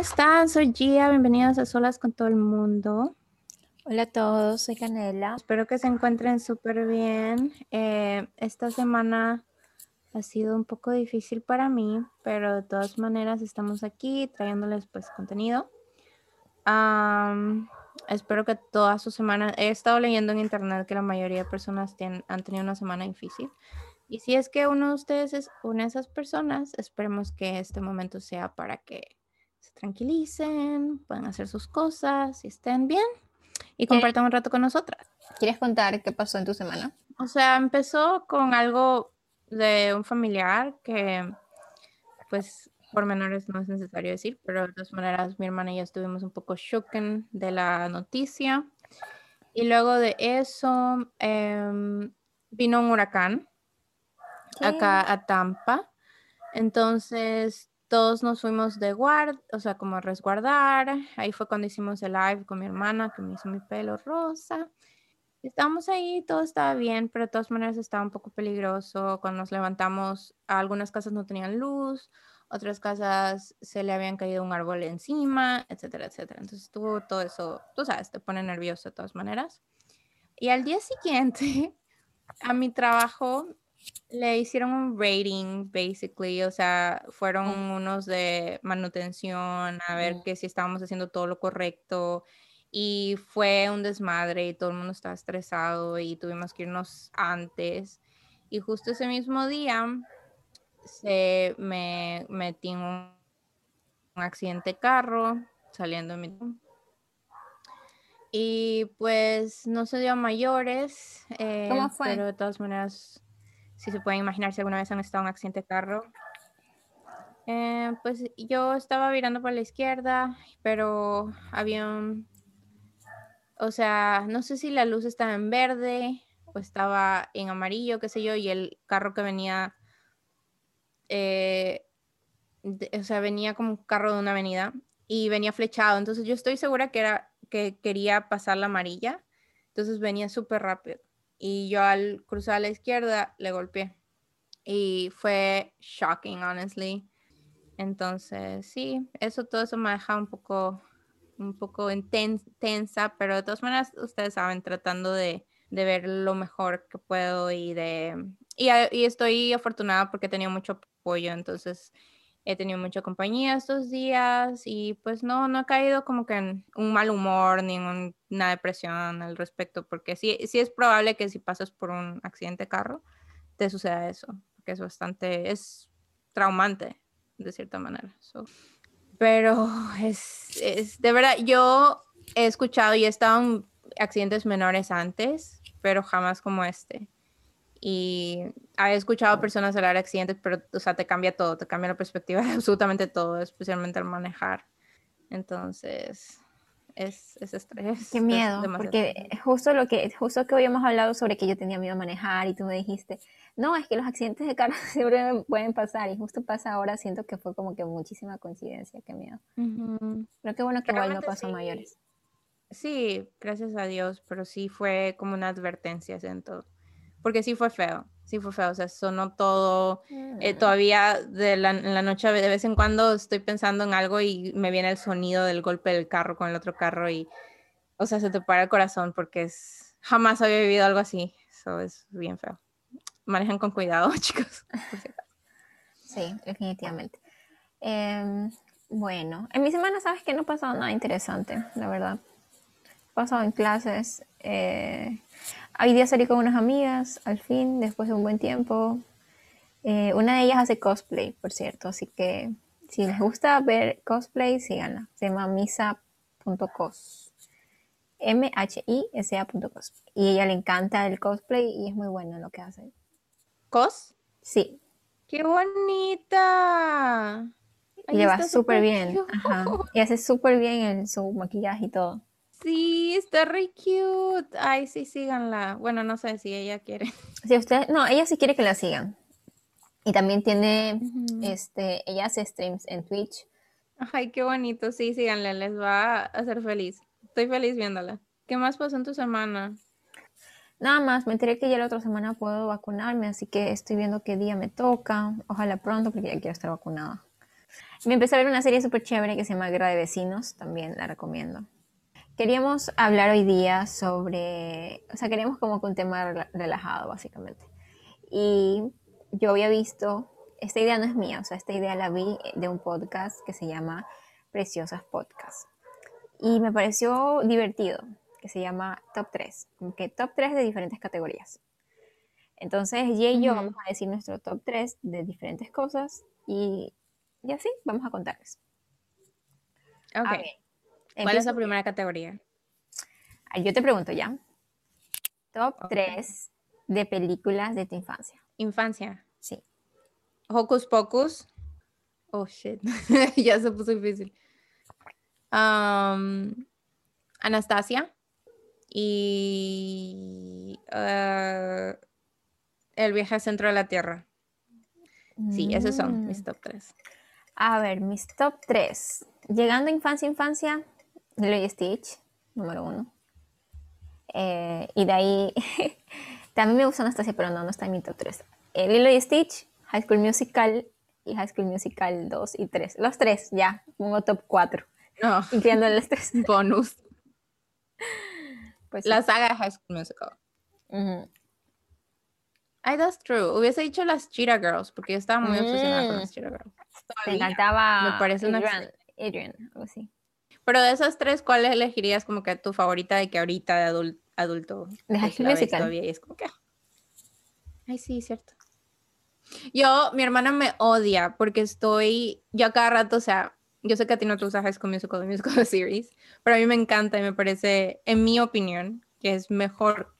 están? Soy Gia, bienvenidos a Solas con todo el mundo. Hola a todos, soy Canela. Espero que se encuentren súper bien. Eh, esta semana ha sido un poco difícil para mí, pero de todas maneras estamos aquí trayéndoles pues contenido. espero que toda su semana, he estado leyendo en internet que la mayoría de personas han tenido una semana difícil. Y si es que uno de ustedes es una de esas personas, esperemos que este momento sea para que tranquilicen, puedan hacer sus cosas y estén bien y compartan un rato con nosotras. ¿Quieres contar qué pasó en tu semana? O sea, empezó con algo de un familiar que, pues, por menores no es necesario decir, pero de todas maneras mi hermana y yo estuvimos un poco shooken de la noticia. Y luego de eso em, vino un huracán acá a Tampa. Entonces todos nos fuimos de guard, o sea, como a resguardar. Ahí fue cuando hicimos el live con mi hermana que me hizo mi pelo rosa. Estábamos ahí, todo estaba bien, pero de todas maneras estaba un poco peligroso. Cuando nos levantamos, algunas casas no tenían luz, otras casas se le habían caído un árbol encima, etcétera, etcétera. Entonces estuvo todo eso, tú sabes, te pone nervioso de todas maneras. Y al día siguiente, a mi trabajo le hicieron un rating, basically, o sea, fueron unos de manutención, a ver que si estábamos haciendo todo lo correcto. Y fue un desmadre y todo el mundo estaba estresado y tuvimos que irnos antes. Y justo ese mismo día se me metí en un, accidente de carro saliendo de mi... Y pues no se dio a mayores. ¿Cómo eh, fue? Pero de todas maneras si se pueden imaginar si alguna vez han estado en un accidente de carro. Eh, pues yo estaba virando por la izquierda, pero había un... O sea, no sé si la luz estaba en verde o estaba en amarillo, qué sé yo, y el carro que venía, eh, o sea, venía como un carro de una avenida y venía flechado. Entonces yo estoy segura que era que quería pasar la amarilla. Entonces venía súper rápido y yo al cruzar a la izquierda le golpeé. Y fue shocking, honestly. Entonces, sí, eso todo eso me deja un poco, un poco tensa, pero de todas maneras, ustedes saben, tratando de, de ver lo mejor que puedo y de... Y, y, estoy afortunada porque he tenido mucho apoyo, entonces he tenido mucha compañía estos días y pues no, no he caído como que en un mal humor ni una depresión al respecto, porque sí, sí es probable que si pasas por un accidente de carro, te suceda eso, porque es bastante, es traumante de cierta manera. Pero es, es, de verdad, yo he escuchado y he estado en accidentes menores antes, pero jamás como este y he escuchado personas hablar de accidentes, pero, o sea, te cambia todo, te cambia la perspectiva de absolutamente todo, especialmente al manejar. Entonces, es, es estrés. Qué miedo, porque justo lo que, justo que hoy hemos hablado sobre que yo tenía miedo a manejar y tú me dijiste, no, es que los accidentes de carro siempre pueden pasar y justo pasa ahora, siento que fue como que muchísima coincidencia, qué miedo. Pero qué bueno que igual no pasó mayores. Sí, gracias a Dios, pero sí fue como una advertencia en todo porque sí fue feo, sí fue feo, o sea, sonó todo, eh, mm. todavía de la, en la noche de vez en cuando estoy pensando en algo y me viene el sonido del golpe del carro con el otro carro y, o sea, se te para el corazón porque es, jamás había vivido algo así, eso es bien feo. Manejan con cuidado, chicos. sí, definitivamente. Em, bueno, en mi semana sabes que no ha pasado nada interesante, la verdad. He pasado en clases. Eh, Hoy día salí con unas amigas, al fin, después de un buen tiempo. Eh, una de ellas hace cosplay, por cierto, así que si les gusta ver cosplay, síganla. Se llama misa.cos. M-H-I-S-A.cos. Y a ella le encanta el cosplay y es muy buena lo que hace. ¿Cos? Sí. ¡Qué bonita! Y le va súper bien. Y hace súper bien en su maquillaje y todo. Sí, está re cute. Ay, sí, síganla. Bueno, no sé si ella quiere. Si usted, no, ella sí quiere que la sigan. Y también tiene, este, ella hace streams en Twitch. Ay, qué bonito. Sí, síganla, les va a hacer feliz. Estoy feliz viéndola. ¿Qué más pasó en tu semana? Nada más, me enteré que ya la otra semana puedo vacunarme, así que estoy viendo qué día me toca. Ojalá pronto, porque ya quiero estar vacunada. Me empecé a ver una serie súper chévere que se llama Guerra de Vecinos, también la recomiendo. Queríamos hablar hoy día sobre, o sea, queríamos como que un tema relajado, básicamente. Y yo había visto, esta idea no es mía, o sea, esta idea la vi de un podcast que se llama Preciosas Podcast. Y me pareció divertido, que se llama Top 3, como que top 3 de diferentes categorías. Entonces, ella y yo vamos a decir nuestro top 3 de diferentes cosas y, y así vamos a contarles. Ok. ¿Cuál es la primera categoría? Yo te pregunto ya. Top 3 de películas de tu infancia. Infancia. Sí. Hocus Pocus. Oh, shit. ya se puso difícil. Anastasia. Y uh, El viaje al centro de la Tierra. Sí, esos son mis mm. top 3. A ver, mis top 3. Llegando a infancia, infancia, Lilo Stitch, número uno. Eh, y de ahí, también me gusta Anastasia, pero no, no está en mi top 3. Eh, Lilo y Stitch, High School Musical y High School Musical 2 y 3. Los tres, ya, pongo top 4. No. Incluyendo los tres. Bonus. Pues la saga de High School Musical. Ay, that's true. Hubiese dicho las Cheetah Girls, porque yo estaba muy obsesionada con las mm. Cheetah Girls. Me encantaba Me parece Adrian, Adrian, algo así. Pero de esas tres, ¿cuál elegirías como que tu favorita de que ahorita de adulto? De High School Musical. Y es como que... Ay, sí, cierto. Yo, mi hermana me odia porque estoy, yo a cada rato, o sea, yo sé que a ti no te gusta High School Musical, Musical Series, pero a mí me encanta y me parece, en mi opinión, que es mejor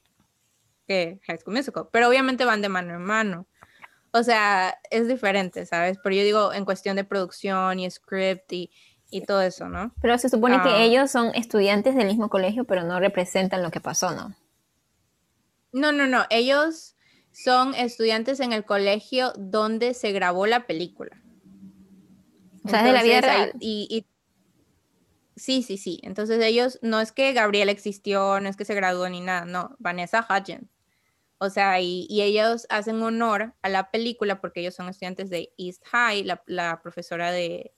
que High School Musical. Pero obviamente van de mano en mano. O sea, es diferente, ¿sabes? Pero yo digo en cuestión de producción y script y, y todo eso, ¿no? Pero se supone que ah. ellos son estudiantes del mismo colegio, pero no representan lo que pasó, ¿no? No, no, no. Ellos son estudiantes en el colegio donde se grabó la película. O sea, de la vida real. Y, sí, sí, sí. Entonces ellos, no es que Gabriel existió, no es que se graduó ni nada, no, Vanessa Hudgens. O sea, y, ellos hacen honor a la película porque ellos son estudiantes de East High, la, profesora de,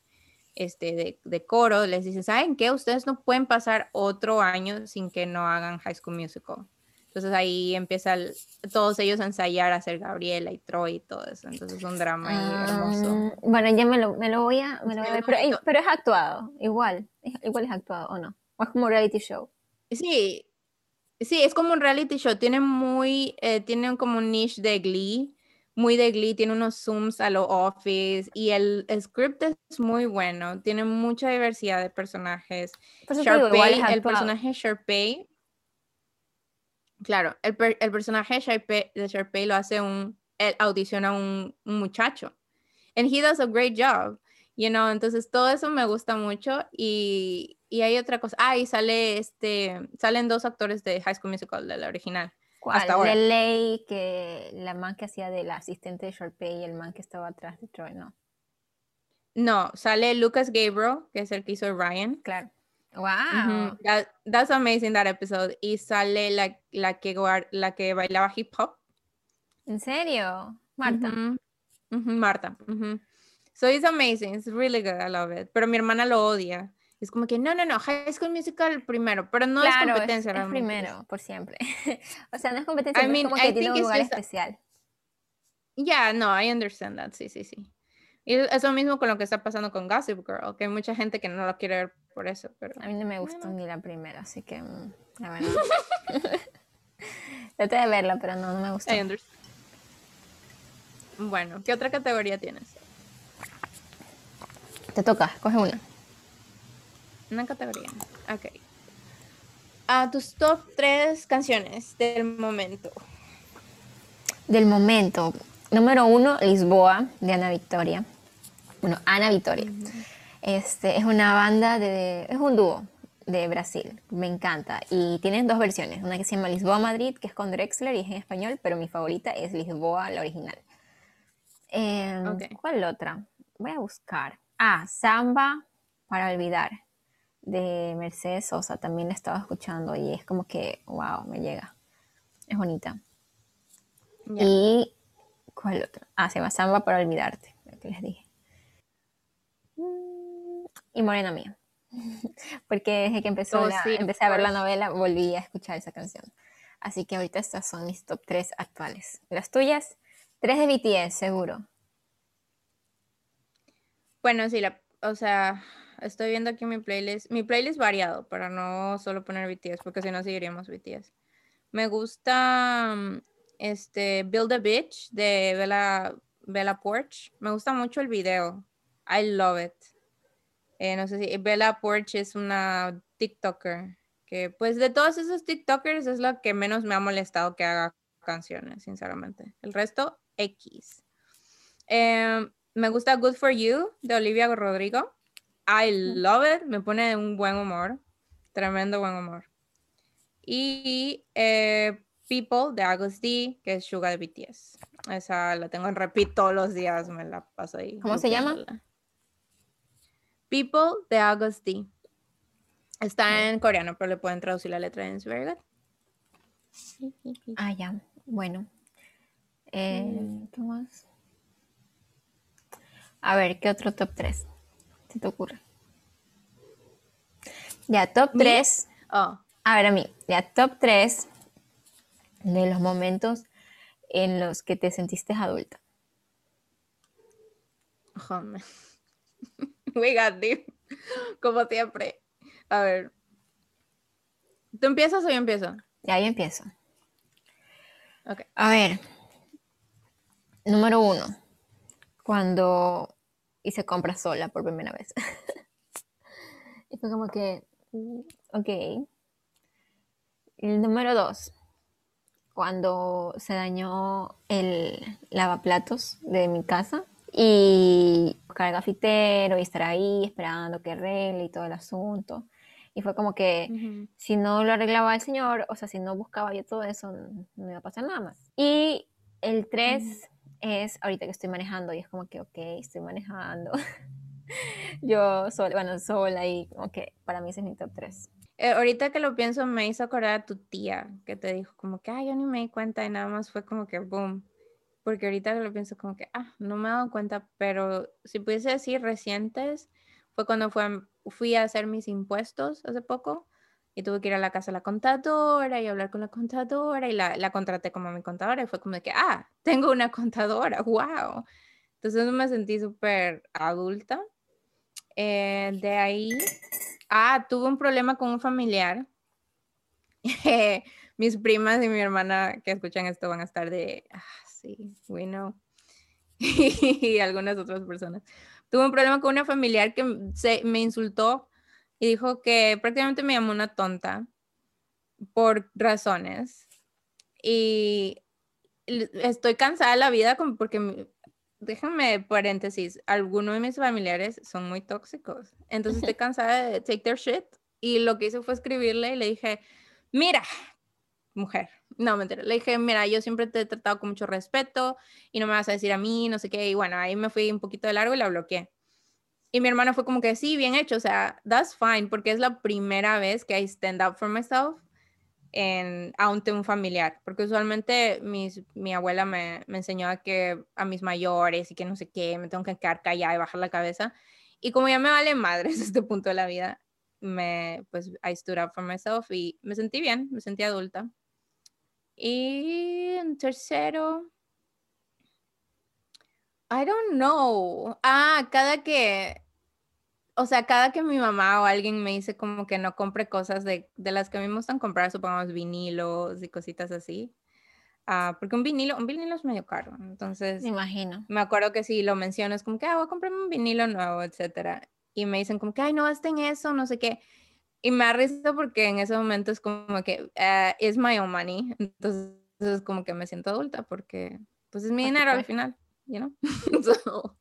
este, de, de, coro les dice, ¿saben qué? Ustedes no pueden pasar otro año sin que no hagan High School Musical. Entonces ahí empieza todos ellos a ensayar a hacer Gabriela y Troy y todo eso. Entonces es un drama hermoso. Ah, bueno, ya me lo, me lo voy a, me lo voy a ver. Pero, pero, es actuado, igual. Igual es actuado, ¿o no? O es como reality show. Sí, sí, es como un reality show. Tiene muy, eh, tiene como un niche de Glee. Muy de Glee, tiene unos zooms a lo Office y el, script es muy bueno, tiene mucha diversidad de personajes. Sharpay, el personaje Sharpay Claro, el, personaje de Sharpay lo hace un, él audiciona a un, muchacho. And he does a great job, you know, entonces todo eso me gusta mucho y, hay otra cosa. Ah, y sale este, salen dos actores de High School Musical, de la original. ¿Cuál? Hasta ahora. De ley que la man que hacía del asistente de Sharpay y el man que estaba atrás de Troy, ¿no? No, sale Lucas Gabriel, que es el que hizo Ryan. Claro. Wow. that's amazing that episode. Y sale la, la, que, la que bailaba hip hop. ¿En serio? Marta. Marta. So it's amazing. It's really good. I love it. Pero mi hermana lo odia. Es como que no, no, no, High School Musical primero, pero no es competencia. Es, es primero, por siempre. o sea, no es competencia, I mean, es como que tiene un lugar especial. Yeah, no, I understand that. Sí, sí, sí. Y eso mismo con lo que está pasando con Gossip Girl, que hay mucha gente que no lo quiere ver por eso. Pero... A mí no me gustó ni la primera, así que mm, la verdad. Traté de verla, pero no, no me gustó. Bueno, ¿qué otra categoría tienes? Te toca, coge una. Una categoría, ok. A tus top tres canciones del momento. Del momento. Número uno, Lisboa, de Ana Victoria. Bueno, Ana Victoria. Este, es una banda de, es un dúo de Brasil, me encanta. Y tienen dos versiones, una que se llama Lisboa Madrid, que es con Drexler y es en español, pero mi favorita es Lisboa, la original. Em, ¿Cuál otra? Voy a buscar. Ah, Samba para olvidar, de Mercedes Sosa, también la estaba escuchando y es como que, wow, me llega. Es bonita. Y, ¿cuál otra? Ah, se llama Samba para olvidarte, lo que les dije. y Morena Mía. Porque desde que empezó Oh, la- sí, empecé a ver la novela, volví a escuchar esa canción. Así que ahorita estas son mis top 3 actuales. Las tuyas, 3 de BTS, seguro. Bueno, sí, la, o sea, estoy viendo aquí mi playlist. Mi playlist variado para no solo poner BTS, porque si no seguiríamos BTS. Me gusta mm, este Build a Bitch de Bella, Bella Porch. Me gusta mucho el video. I love it. Eh, no sé si Bella Porch es una TikToker que, pues, de todos esos TikTokers es la que menos me ha molestado que haga canciones, sinceramente. El resto, X. Eh, me gusta Good for You de Olivia Rodrigo. I love it. Me pone de un buen humor. Tremendo buen humor. Y eh, People de Agus D, que es Suga de BTS. Esa la tengo en repeat todos los días. Me la paso ahí. ¿Cómo se llama? People de Agus D. Está en coreano, pero le pueden traducir la letra en very good. Ah, ya. Bueno. Eh, Mm. ¿Qué más? A ver, ¿qué otro top 3 se te ocurre? Ya, top ¿Mí? 3. Oh, A ver, a mí, ya, top 3 de los momentos en los que te sentiste adulta. Hombre. We got deep. Como siempre. A ver. ¿Tú empiezas o yo empiezo? Ya, yo empiezo. Ok. A ver, número uno, cuando hice compras sola por primera vez. y fue como que, mm, ok. El número dos, cuando se dañó el lavaplatos de mi casa y buscar el gafitero y estar ahí esperando que arregle y todo el asunto. Y fue como que si no lo arreglaba el señor, o sea, si no buscaba yo todo eso, no, no iba a pasar nada más. Y el 3 es ahorita que estoy manejando y es como que, ok, estoy manejando. yo sola, bueno, sola y como que para mí ese es mi top 3. Eh, ahorita que lo pienso, me hizo acordar a tu tía que te dijo como que, ay, yo ni me di cuenta y nada más fue como que, boom. Porque ahorita que lo pienso como que, ah, no me he dado cuenta, pero si pudiese decir recientes, fue cuando fue, fui a hacer mis impuestos hace poco y tuve que ir a la casa de la contadora y hablar con la contadora y la, la contraté como mi contadora y fue como de que, ah, tengo una contadora, wow. Entonces me sentí súper adulta. Eh, de ahí, ah, tuve un problema con un familiar. Mis primas y mi hermana que escuchan esto van a estar de, ah, sí, we know. y algunas otras personas. Tuve un problema con una familiar que se, me insultó y dijo que prácticamente me llamó una tonta por razones. Y estoy cansada de la vida porque, déjenme paréntesis, algunos de mis familiares son muy tóxicos. Entonces estoy cansada de take their shit. Y lo que hice fue escribirle y le dije, mira, mujer, no, mentira, le dije, mira, yo siempre te he tratado con mucho respeto y no me vas a decir a mí, no sé qué. Y bueno, ahí me fui un poquito de largo y la bloqueé. Y mi hermana fue como que, sí, bien hecho, o sea, that's fine, porque es la primera vez que I stand up for myself en, ante un familiar, porque usualmente mis, mi abuela me, me enseñó a que a mis mayores y que no sé qué, me tengo que quedar callada y bajar la cabeza. Y como ya me vale madres este punto de la vida, me, pues, I stood up for myself y me sentí bien, me sentí adulta. Y en tercero, I don't know. Ah, cada que, o sea, cada que mi mamá o alguien me dice como que no compre cosas de, de las que a mí me gustan comprar, supongamos vinilos y cositas así. Ah, porque un vinilo, un vinilo es medio caro. Entonces, Me imagino. me acuerdo que si lo menciono es como que, ah, voy a comprarme un vinilo nuevo, etcétera. Y me dicen como que, ay, no gasten eso, no sé qué. Y me risa porque en ese momento es como que, ah, es my own money. Entonces, es como que me siento adulta porque, pues, es mi dinero al final, you know? So,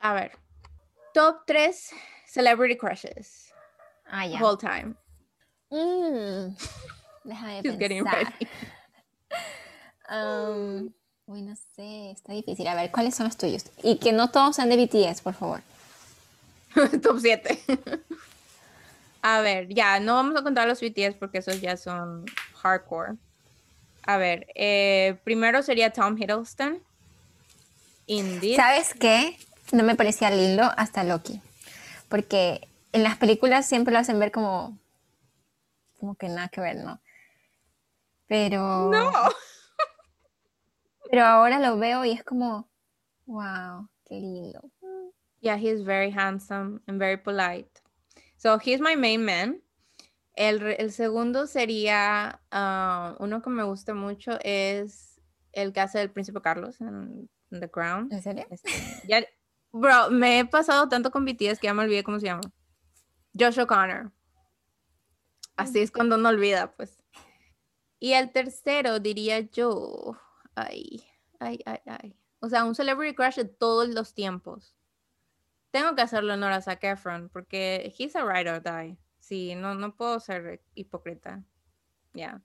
a ver, top 3 celebrity crushes, Ah, ya. whole time. Mm, déjame She's getting pensar. ready. Um, uy, no sé, está difícil. A ver, ¿cuáles son los tuyos? Y que no todos sean de BTS, por favor. top 7. a ver, ya, no vamos a contar los BTS porque esos ya son hardcore. A ver, eh, primero sería Tom Hiddleston. Indeed. ¿Sabes qué? No me parecía lindo hasta Loki. Porque en las películas siempre lo hacen ver como, como que nada que ver, ¿no? Pero... No. Pero ahora lo veo y es como, wow, qué lindo. Yeah, he's very handsome and very polite. So he's my main man. El, el segundo sería uh, uno que me gusta mucho es el que hace el príncipe Carlos en, The Crown. ¿En serio? Este, ya, bro, me he pasado tanto con BTS que ya me olvidé cómo se llama. Josh O'Connor. Así es cuando uno olvida, pues. Y el tercero diría yo, ay, ay, ay, ay. O sea, un celebrity crush de todos los tiempos. Tengo que hacerle honor a Zac Efron porque he's a ride or die. Sí, no, no puedo ser hipócrita. Yeah,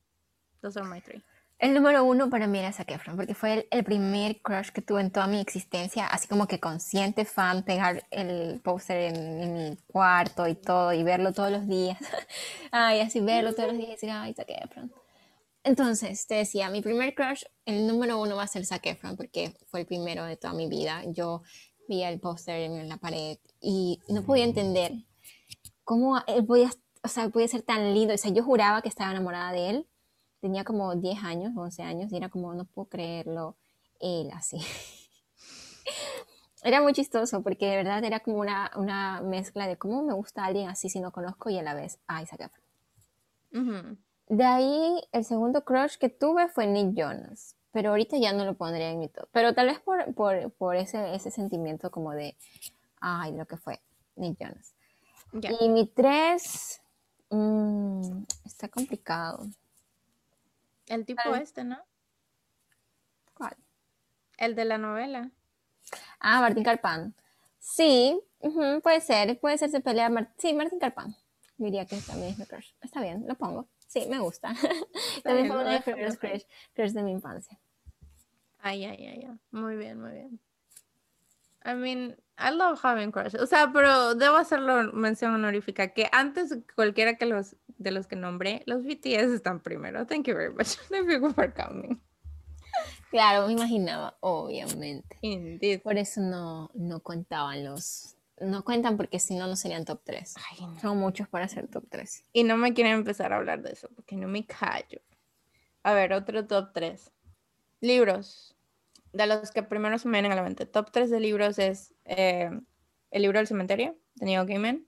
those are my three. El número uno para mí era Zac Efron, porque fue el, el, primer crush que tuve en toda mi existencia, así como que consciente fan, pegar el póster en, en, mi cuarto y todo, y verlo todos los días. ay, así verlo todos los días y decir, ay, Zac Efron. Entonces, te decía, mi primer crush, el número uno va a ser Zac Efron, porque fue el primero de toda mi vida. Yo veía el póster en la pared y no podía entender cómo él podía, o sea, podía ser tan lindo. O sea, yo juraba que estaba enamorada de él. Tenía como 10 años, 11 años, y era como, no puedo creerlo, él así. era muy chistoso porque de verdad era como una, una, mezcla de cómo me gusta alguien así si no conozco y a la vez, ay, Zac Efron. Ujú. De ahí, el segundo crush que tuve fue Nick Jonas, pero ahorita ya no lo pondría en mi top. Pero tal vez por, por, por ese, ese sentimiento como de, ay, lo que fue Nick Jonas. Ya. Y mi tres, mm, está complicado. El tipo Ah. este, ¿no? ¿Cuál? El de la novela. Ah, Martín Carpán. Sí, puede ser, puede ser, se pelea. Mar- sí, Martín Carpán. Diría que también es mi crush. Está bien, lo pongo. Sí, me gusta. también fue uno de primeros crush, crush de mi infancia. Ay, ay, ay, ay. Muy bien, muy bien. I mean, I love having crushes. O sea, pero debo hacerlo mención honorífica que antes cualquiera que los de los que nombré, los BTS están primero. Thank you very much. Thank you for coming. Claro, me imaginaba, obviamente. Indeed. Por eso no, no contaban los... No cuentan porque si no, no serían top 3. Ay, no. Son muchos para ser top 3. Y no me quieren empezar a hablar de eso porque no me callo. A ver, otro top 3. Libros. De los que primero se me vienen a la mente. Top 3 de libros es eh, El libro del cementerio, de Neil Gaiman.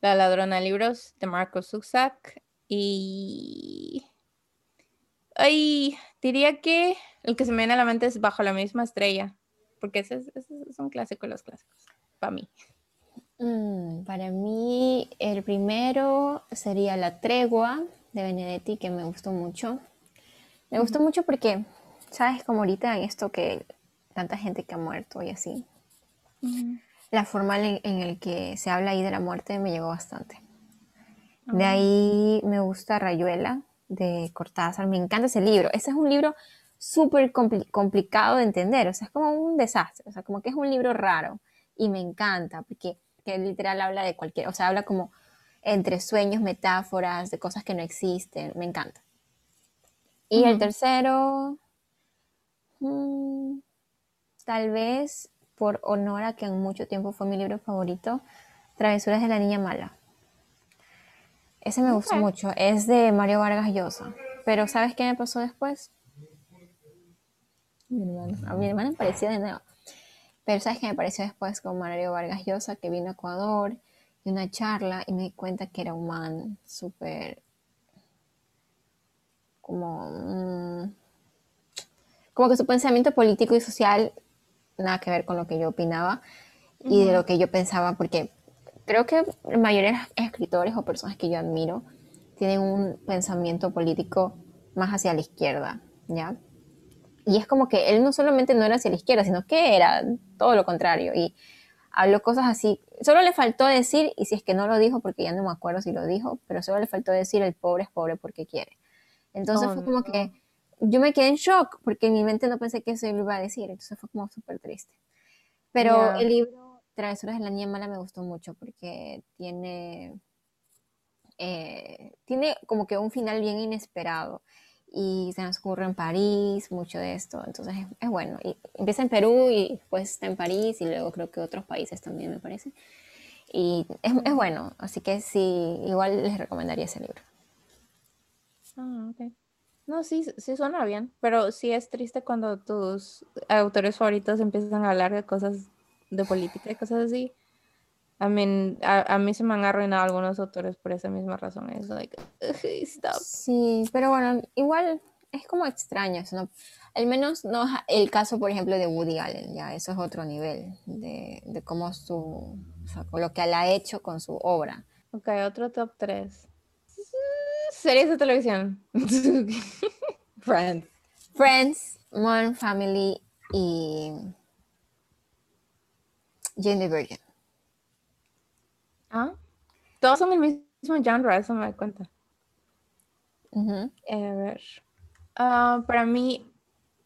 La ladrona de libros, de Marco Zuczak. Y... Ay, diría que el que se me viene a la mente es Bajo la misma estrella. Porque ese es, ese es un clásico de los clásicos. Para mí. Mm, para mí, el primero sería La Tregua de Benedetti, que me gustó mucho. Me gustó mucho porque, ¿sabes? Como ahorita en esto que tanta gente que ha muerto y así. La forma en, en el que se habla ahí de la muerte me llegó bastante. De ahí me gusta Rayuela de Cortázar. Me encanta ese libro. Ese es un libro súper compli- complicado de entender. O sea, es como un desastre. O sea, como que es un libro raro. Y me encanta porque que literal habla de cualquier... O sea, habla como entre sueños, metáforas, de cosas que no existen. Me encanta. Y el Ujú. tercero... mm, tal vez por honor a que en mucho tiempo fue mi libro favorito, Travesuras de la Niña Mala. Ese me gustó mucho. Es de Mario Vargas Llosa. Pero ¿sabes qué me pasó después? Mi hermano- A mi hermana me pareció de nuevo. Pero ¿sabes qué me pareció después con Mario Vargas Llosa? Que vino a Ecuador y una charla y me di cuenta que era un man súper como mm, como que su pensamiento político y social nada que ver con lo que yo opinaba y de lo que yo pensaba, porque creo que la mayoría de los escritores o personas que yo admiro tienen un pensamiento político más hacia la izquierda, ¿ya? Y es como que él no solamente no era hacia la izquierda, sino que era todo lo contrario. Y habló cosas así. Solo le faltó decir, y si es que no lo dijo, porque ya no me acuerdo si lo dijo, pero solo le faltó decir el pobre es pobre porque quiere. Entonces Oh, fue como no. que yo me quedé en shock, porque en mi mente no pensé que eso lo iba a decir. Entonces fue como súper triste. Pero Ya. el libro Travesuras de la Niña Mala me gustó mucho porque tiene, eh, tiene como que un final bien inesperado y se nos ocurre en París, mucho de esto, entonces es, es bueno. Y empieza en Perú y después está en París y luego creo que otros países también me parece. Y es, es bueno, así que sí, igual les recomendaría ese libro. Ah, ok. No, sí, sí suena bien, pero sí es triste cuando tus autores favoritos empiezan a hablar de cosas de política y cosas así. I mean, a, a mí se me han arruinado algunos autores por esa misma razón. Es like, "Ugh, stop. Sí, pero bueno, igual es como extraño eso, ¿no? Al menos no el caso, por ejemplo, de Woody Allen, ya eso es otro nivel de, de cómo su, o sea, lo que él ha hecho con su obra. Ok, otro top 3. Series de televisión. Friends. Friends, Modern Family y Jane the Virgin. Ah, todos son el mismo genre, eso me da cuenta. Eh, a ver. Ah, para mí,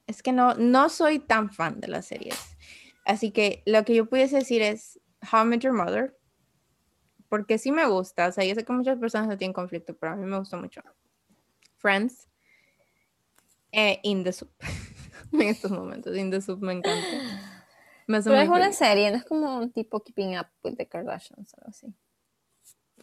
es que no, no soy tan fan de las series. Así que lo que yo pudiese decir es How I Met Your Mother. Porque sí me gusta. O sea, yo sé que muchas personas no tienen conflicto, pero a mí me gusta mucho. Friends. Eh, In the Soup. en estos momentos. In the Soup me encanta. Me Pero es una feliz. serie, no es como un tipo Keeping Up with the Kardashians o algo así.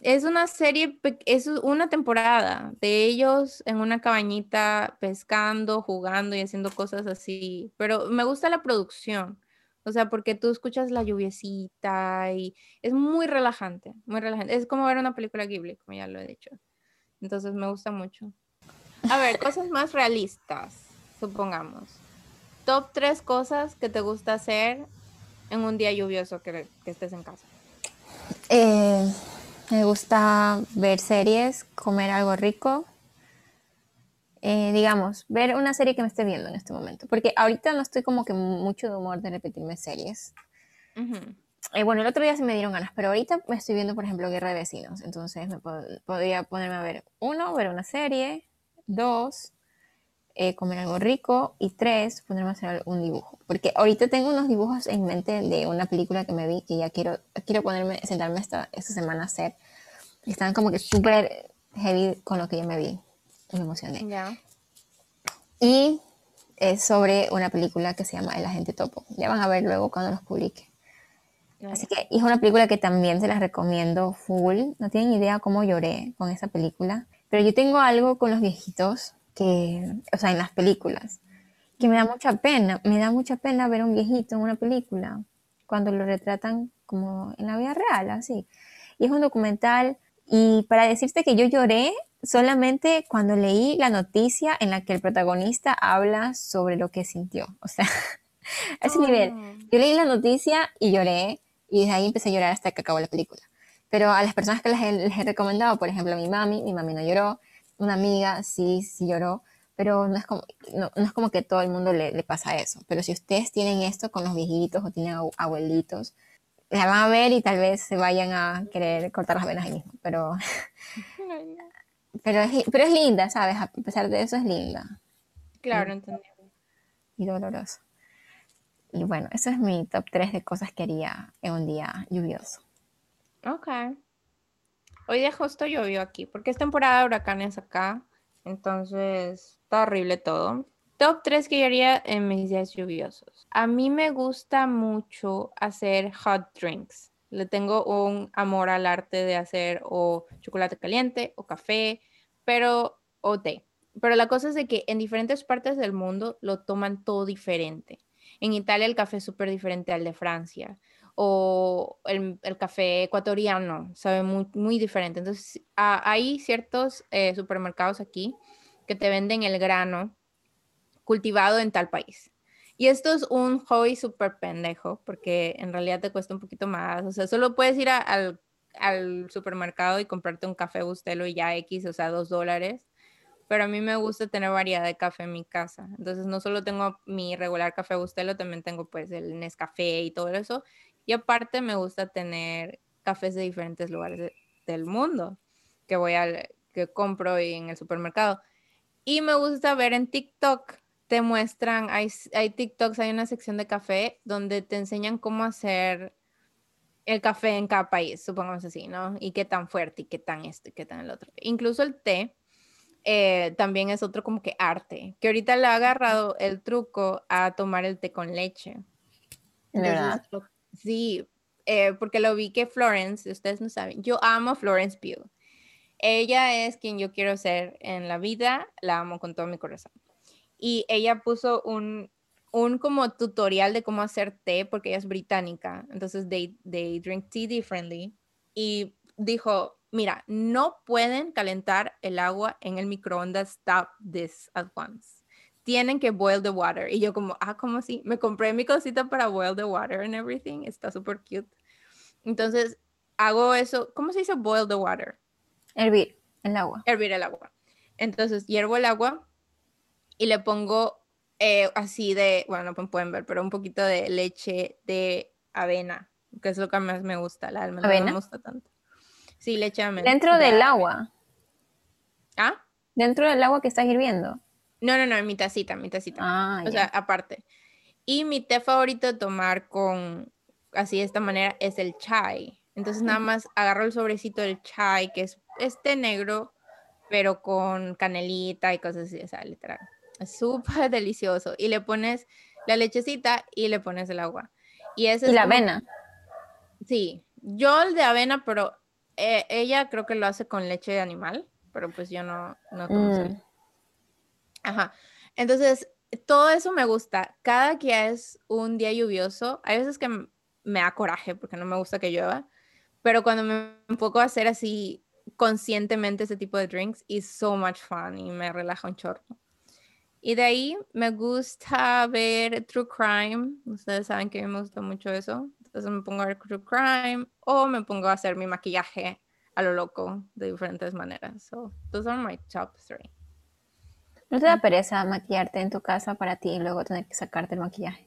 Es una serie, es una temporada de ellos en una cabañita pescando, jugando y haciendo cosas así. Pero me gusta la producción, o sea, porque tú escuchas la lluviecita y es muy relajante, muy relajante. Es como ver una película Ghibli, como ya lo he dicho. Entonces me gusta mucho. A ver, cosas más realistas, supongamos. Top tres cosas que te gusta hacer en un día lluvioso que, estés en casa. Eh, me gusta ver series, comer algo rico. Eh, digamos, ver una serie que me esté viendo en este momento. Porque ahorita no estoy como que mucho de humor de repetirme series. Ujú. Eh, bueno, el otro día sí me dieron ganas, pero ahorita me estoy viendo, por ejemplo, Guerra de Vecinos. Entonces me pod- podría ponerme a ver uno, ver una serie, dos, eh, comer algo rico y tres, ponerme a hacer un dibujo. Porque ahorita tengo unos dibujos en mente de una película que me vi que ya quiero, quiero ponerme, sentarme esta, esta semana a hacer. Están como que súper heavy con lo que yo me vi. Me emocioné. Y es sobre una película que se llama El Agente Topo. Ya van a ver luego cuando los publique. Así que es una película que también se las recomiendo full. No tienen idea cómo lloré con esa película. Pero yo tengo algo con los viejitos que, o sea, en las películas, que me da mucha pena. Me da mucha pena ver a un viejito en una película cuando lo retratan como en la vida real, así. Y es un documental. Y para decirte que yo lloré solamente cuando leí la noticia en la que el protagonista habla sobre lo que sintió. O sea, a ese nivel. Oh. Yo leí la noticia y lloré, y desde ahí empecé a llorar hasta que acabó la película. Pero a las personas que les he, les he recomendado, por ejemplo, a mi mami, mi mami no lloró, una amiga sí, sí lloró, pero no es como, no, no es como que todo el mundo le, le pasa eso. Pero si ustedes tienen esto con los viejitos o tienen abu- abuelitos, la van a ver y tal vez se vayan a querer cortar las venas ahí mismo. Pero, pero, es, pero es linda, ¿sabes? A pesar de eso es linda Claro, entendí. y dolorosa. Y bueno, eso es mi top 3 de cosas que haría en un día lluvioso. Ok. Hoy día justo llovió aquí, porque es temporada de huracanes acá. Entonces, está horrible todo. Top 3 que yo haría en mis días lluviosos. A mí me gusta mucho hacer hot drinks. Le tengo un amor al arte de hacer o chocolate caliente o café, pero o té. Pero la cosa es de que en diferentes partes del mundo lo toman todo diferente. En Italia el café es súper diferente al de Francia o el, café ecuatoriano, sabe muy, diferente. Entonces, hay ciertos eh, supermercados aquí que te venden el grano cultivado en tal país. Y esto es un hobby súper pendejo, porque en realidad te cuesta un poquito más. O sea, solo puedes ir a- al, al supermercado y comprarte un café Bustelo y ya X, o sea, dos dólares. Pero a mí me gusta tener variedad de café en mi casa. Entonces, no solo tengo mi regular café Bustelo, también tengo pues el Nescafé y todo eso. Y aparte me gusta tener cafés de diferentes lugares de- del mundo que voy al que compro en el supermercado. Y me gusta ver en TikTok, te muestran, hay, hay TikToks, hay una sección de café donde te enseñan cómo hacer el café en cada país, supongamos así, ¿no? Y qué tan fuerte y qué tan esto y qué tan el otro. Incluso el té eh, también es otro como que arte, que ahorita le ha agarrado el truco a tomar el té con leche. ¿De verdad? Entonces, sí, eh, porque lo vi que Florence, ustedes no saben, yo amo a Florence Pugh. Ella es quien yo quiero ser en la vida, la amo con todo mi corazón. Y ella puso un, un como tutorial de cómo hacer té, porque ella es británica, entonces they, they drink tea differently. Y dijo, mira, no pueden calentar el agua en el microondas, stop this at once. Tienen que boil the water. Y yo como, ah, ¿cómo así? Me compré mi cosita para boil the water and everything. Está súper cute. Entonces, hago eso. ¿Cómo se dice boil the water? Hervir el agua. Hervir el agua. Entonces, hiervo el agua y le pongo eh, así de, bueno, no pueden ver, pero un poquito de leche de avena, que es lo que más me gusta. La almendra no me gusta tanto. Sí, leche de almendra. ¿Dentro del agua? ¿Ah? ¿Dentro del agua que estás hirviendo? No, no, no, en mi tacita, mi tacita. Ah, o sea, aparte. Y mi té favorito de tomar con, así de esta manera, es el chai. Entonces nada más agarro el sobrecito del chai, que es este negro, pero con canelita y cosas así, o sea, literal. Es súper delicioso. Y le pones la lechecita y le pones el agua. Y, ese ¿Y la avena. Sí, yo el de avena, pero eh, ella creo que lo hace con leche de animal, pero pues yo no, no mm. Ajá. Entonces, todo eso me gusta. Cada que es un día lluvioso, hay veces que me da coraje porque no me gusta que llueva, pero cuando me enfoco a hacer así conscientemente ese tipo de drinks, es so much fun y me relaja un chorro. Y de ahí me gusta ver True Crime. Ustedes saben que me gusta mucho eso. Entonces me pongo a ver True Crime o me pongo a hacer mi maquillaje a lo loco de diferentes maneras. So, those are my top three. ¿No te da pereza maquillarte en tu casa para ti y luego tener que sacarte el maquillaje?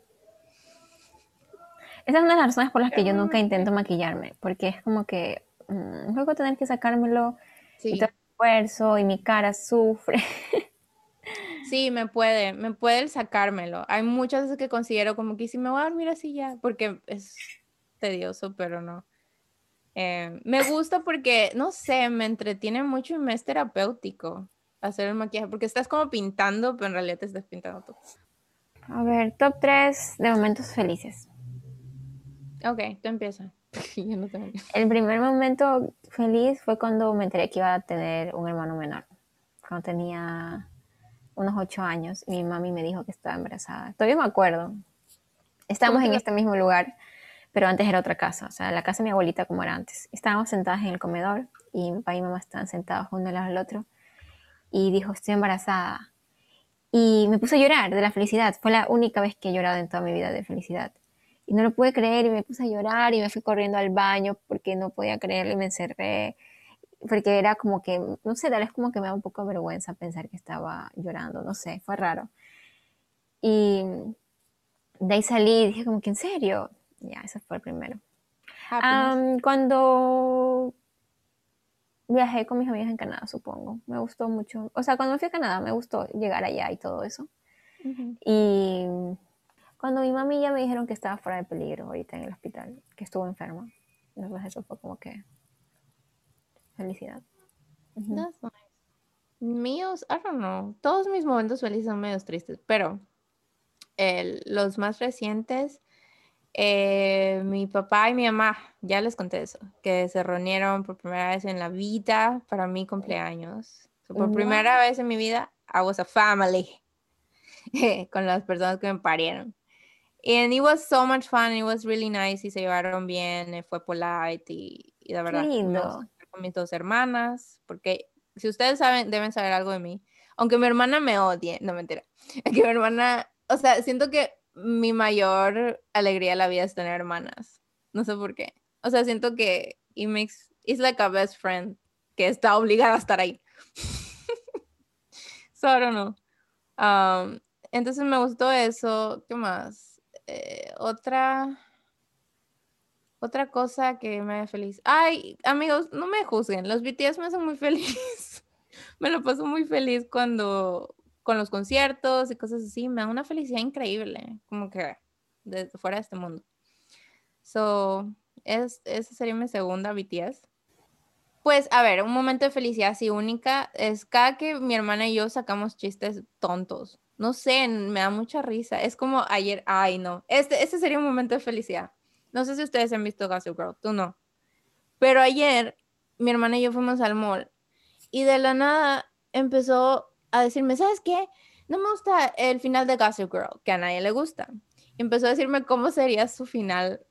Esa es una de las razones por las que yo nunca intento maquillarme, porque es como que mm, luego tener que sacármelo y todo el esfuerzo y mi cara sufre. Sí, me puede, me puede sacármelo. Hay muchas veces que considero como que si me voy a dormir así ya, porque es tedioso, pero no. Eh, me gusta porque, no sé, me entretiene mucho y me es terapéutico hacer el maquillaje, porque estás como pintando, pero en realidad te estás pintando tú. A ver, top 3 de momentos felices. Ok, tú empieza. El primer momento feliz fue cuando me enteré que iba a tener un hermano menor. Cuando tenía unos ocho años y mi mami me dijo que estaba embarazada. Todavía me acuerdo. Estábamos en este mismo lugar, pero antes era otra casa, o sea, la casa de mi abuelita como era antes. Estábamos sentadas en el comedor y mi papá y mamá estaban sentados uno al lado del otro y dijo, estoy embarazada. Y me puse a llorar de la felicidad. Fue la única vez que he llorado en toda mi vida de felicidad. Y no lo pude creer y me puse a llorar y me fui corriendo al baño porque no podía creerlo y me encerré porque era como que, no sé, tal vez como que me da un poco de vergüenza pensar que estaba llorando, no sé, fue raro. Y de ahí salí y dije como que, ¿en serio? Ya, ese fue el primero. cuando viajé con mis amigas en Canadá, supongo, me gustó mucho. O sea, cuando fui a Canadá me gustó llegar allá y todo eso. Y cuando mi mami ya me dijeron que estaba fuera de peligro ahorita en el hospital, que estuvo enferma. Entonces eso fue como que felicidad. Míos, I don't know. Todos mis momentos felices son medio tristes, pero los más recientes, eh, mi papá y mi mamá, ya les conté eso, que se reunieron por primera vez en la vida para mi cumpleaños. por primera vez en mi vida, I was a family con las personas que me parieron. And it was so much fun, it was really nice y se llevaron bien, fue polite y, y de verdad. Lindo con mis dos hermanas, porque si ustedes saben, deben saber algo de mí. Aunque mi hermana me odie, no mentira. Que mi hermana, o sea, siento que mi mayor alegría en la vida es tener hermanas. No sé por qué. O sea, siento que it makes, it's like a best friend que está obligada a estar ahí. so I don't know. Um, entonces me gustó eso. ¿Qué más? Eh, otra. Otra cosa que me hace feliz. Ay, amigos, no me juzguen. Los BTS me hacen muy feliz. me lo paso muy feliz cuando con los conciertos y cosas así. Me da una felicidad increíble. Como que fuera de este mundo. So, es, esa sería mi segunda BTS. Pues, a ver, un momento de felicidad así única es cada que mi hermana y yo sacamos chistes tontos. No sé, me da mucha risa. Es como ayer, ay, no. Este, este sería un momento de felicidad No sé si ustedes han visto Gossip Girl, tú no. Pero ayer mi hermana y yo fuimos al mall y de la nada empezó a decirme, ¿sabes qué? No me gusta el final de Gossip Girl, que a nadie le gusta. empezó a decirme cómo sería su final,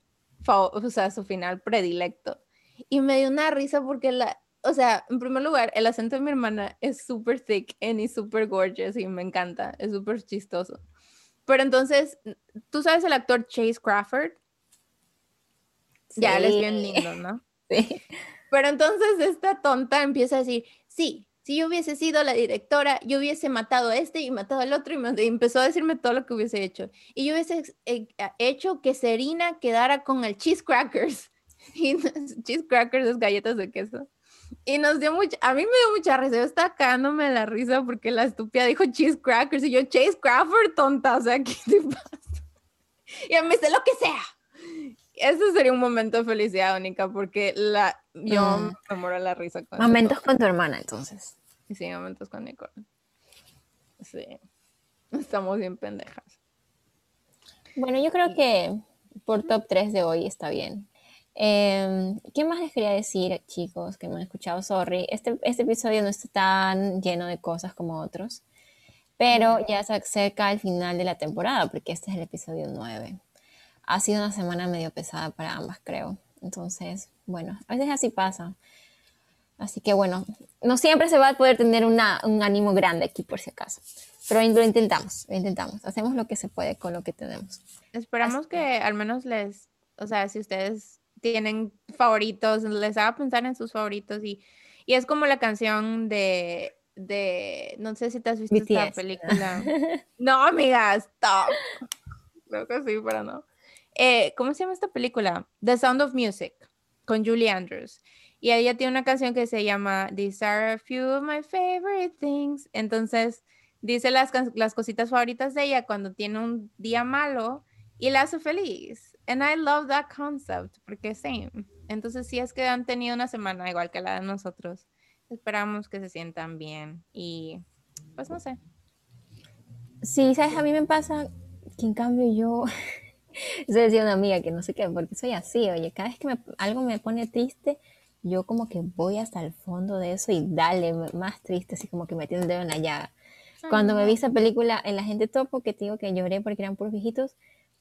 o sea, su final predilecto. Y me dio una risa porque la, o sea, en primer lugar, el acento de mi hermana es súper thick y súper gorgeous y me encanta, es súper chistoso. Pero entonces, ¿tú sabes el actor Chase Crawford? Ya, él es bien lindo, ¿no? Sí. Pero entonces esta tonta empieza a decir, sí, si yo hubiese sido la directora, yo hubiese matado a este y matado al otro y, empezó a decirme todo lo que hubiese hecho. Y yo hubiese eh, hecho que Serena quedara con el cheese crackers. Y cheese crackers es galletas de queso. Y nos dio mucha, a mí me dio mucha risa, yo estaba cagándome la risa porque la estúpida dijo cheese crackers y yo, Chase Crawford, tonta, o sea, ¿qué te pasa? Y mí dice, lo que sea. Ese sería un momento de felicidad única porque la, yo mm. me muero la risa. Con momentos con tu hermana, entonces. Sí, momentos con Nicole. Sí, estamos bien pendejas. Bueno, yo creo que por top 3 de hoy está bien. Eh, ¿Qué más les quería decir, chicos, que me han escuchado? Sorry, este, este episodio no está tan lleno de cosas como otros, pero ya se acerca el final de la temporada, porque este es el episodio 9. Ha sido una semana medio pesada para ambas, creo. Entonces, bueno, a veces así pasa. Así que bueno, no siempre se va a poder tener una, un ánimo grande aquí por si acaso. Pero lo intentamos, lo intentamos. Hacemos lo que se puede con lo que tenemos. Esperamos que al menos les, o sea, si ustedes tienen favoritos, les haga pensar en sus favoritos y, y es como la canción de, de, no sé si te has visto esta película. No, amiga, stop. Creo que sí, pero no. Eh, ¿Cómo se llama esta película? The Sound of Music, con Julie Andrews. Y ella tiene una canción que se llama These are a few of my favorite things. Entonces, dice las, las cositas favoritas de ella cuando tiene un día malo y la hace feliz. And I love that concept, porque same. Entonces, si es que han tenido una semana igual que la de nosotros, esperamos que se sientan bien y pues no sé. Sí, sabes, a mí me pasa que en cambio yo, se decía una amiga que no sé qué, porque soy así, oye, cada vez que algo me pone triste, yo como que voy hasta el fondo de eso y dale más triste, así como que me tiene el dedo en la llaga. Cuando me vi esa película en La Gente Topo, que te digo que lloré porque eran puros viejitos,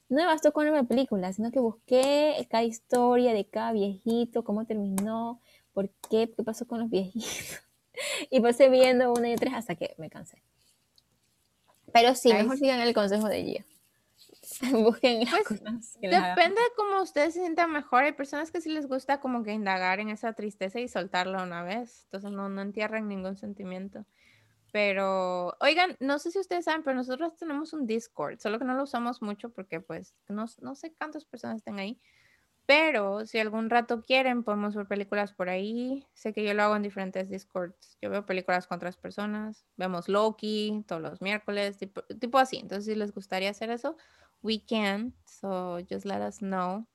no me bastó con una película, sino que busqué cada historia de cada viejito, cómo terminó, por qué, qué pasó con los viejitos. y pasé viendo una y tres hasta que me cansé. Pero sí, mejor sigan el consejo de Gia. Busquen pues, cosas Depende de cómo ustedes se sientan mejor. Hay personas que sí les gusta como que indagar en esa tristeza y soltarla una vez. Entonces no, no entierran ningún sentimiento. Pero, oigan, no sé si ustedes saben, pero nosotros tenemos un Discord, solo que no lo usamos mucho porque pues no, no sé cuántas personas estén ahí. Pero si algún rato quieren, podemos ver películas por ahí. Sé que yo lo hago en diferentes Discords. Yo veo películas con otras personas. Vemos Loki todos los miércoles, tipo, tipo así. Entonces, si les gustaría hacer eso, we can. So just let us know.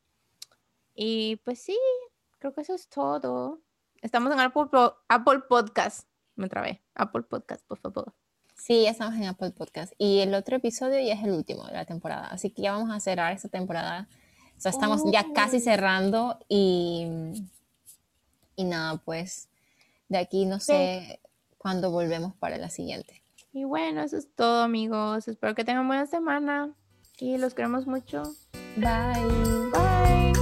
Y pues sí, creo que eso es todo. Estamos en Apple, Apple Podcast me trabé. Apple Podcast, por favor. Sí, ya estamos en Apple Podcast. Y el otro episodio ya es el último de la temporada. Así que ya vamos a cerrar esta temporada. O sea, estamos ya casi cerrando y, y nada, pues de aquí no sé cuándo volvemos para la siguiente. Y bueno, eso es todo, amigos. Espero que tengan buena semana y los queremos mucho. Bye. Bye.